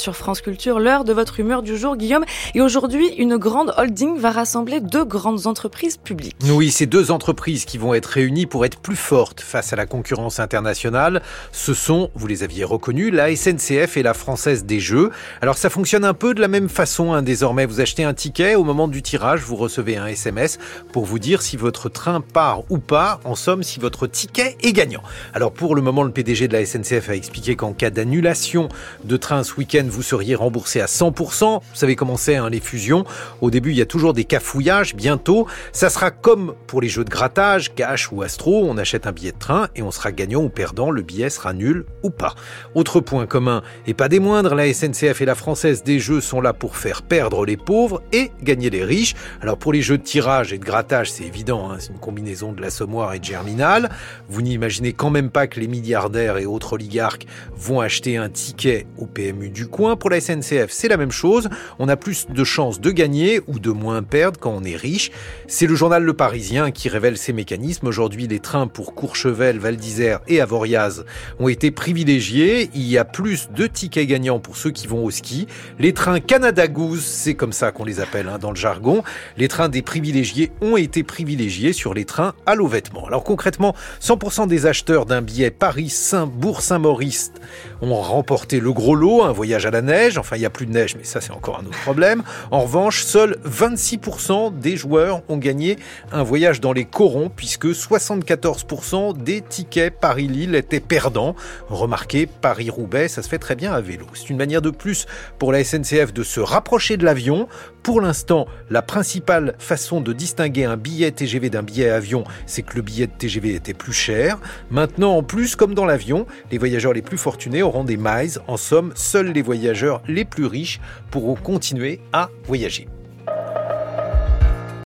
sur France Culture, l'heure de votre humeur du jour, Guillaume. Et aujourd'hui, une grande holding va rassembler deux grandes entreprises publiques. Oui, ces deux entreprises qui vont être réunies pour être plus fortes face à la concurrence internationale, ce sont, vous les aviez reconnus, la SNCF et la Française des Jeux. Alors ça fonctionne un peu de la même façon hein, désormais. Vous achetez un ticket, au moment du tirage, vous recevez un SMS pour vous dire si votre train part ou pas, en somme si votre ticket est gagnant. Alors pour le moment, le PDG de la SNCF a expliqué qu'en cas d'annulation de train ce week-end, vous seriez remboursé à 100%. Vous savez comment c'est hein, les fusions. Au début, il y a toujours des cafouillages. Bientôt, ça sera comme pour les jeux de grattage, cash ou astro. On achète un billet de train et on sera gagnant ou perdant. Le billet sera nul ou pas. Autre point commun, et pas des moindres, la SNCF et la Française des Jeux sont là pour faire perdre les pauvres et gagner les riches. Alors pour les jeux de tirage et de grattage, c'est évident, hein, c'est une combinaison de l'assommoir et de germinal. Vous n'imaginez quand même pas que les milliardaires et autres oligarques vont acheter un ticket au PMU du coin. Pour la SNCF, c'est la même chose. On a plus de chances de gagner ou de moins perdre quand on est riche. C'est le journal Le Parisien qui révèle ces mécanismes. Aujourd'hui, les trains pour Courchevel, Val d'Isère et Avoriaz ont été privilégiés. Il y a plus de tickets gagnants pour ceux qui vont au ski. Les trains Canada Goose, c'est comme ça qu'on les appelle hein, dans le jargon. Les trains des privilégiés ont été privilégiés sur les trains à l'eau vêtements. Alors concrètement, 100% des acheteurs d'un billet Paris-Saint-Bourg-Saint-Maurice ont remporté le gros lot, un voyage à la neige. Enfin, il n'y a plus de neige, mais ça c'est encore un autre problème. En revanche, seuls 26% des joueurs ont gagné un voyage dans les corons, puisque 74% des tickets Paris-Lille étaient perdants. Remarquez, Paris-Roubaix, ça se fait très bien à vélo. C'est une manière de plus pour la SNCF de se rapprocher de l'avion. Pour l'instant, la principale façon de distinguer un billet TGV d'un billet avion, c'est que le billet de TGV était plus cher. Maintenant, en plus, comme dans l'avion, les voyageurs les plus fortunés auront des miles. En somme, seuls les les plus riches pourront continuer à voyager.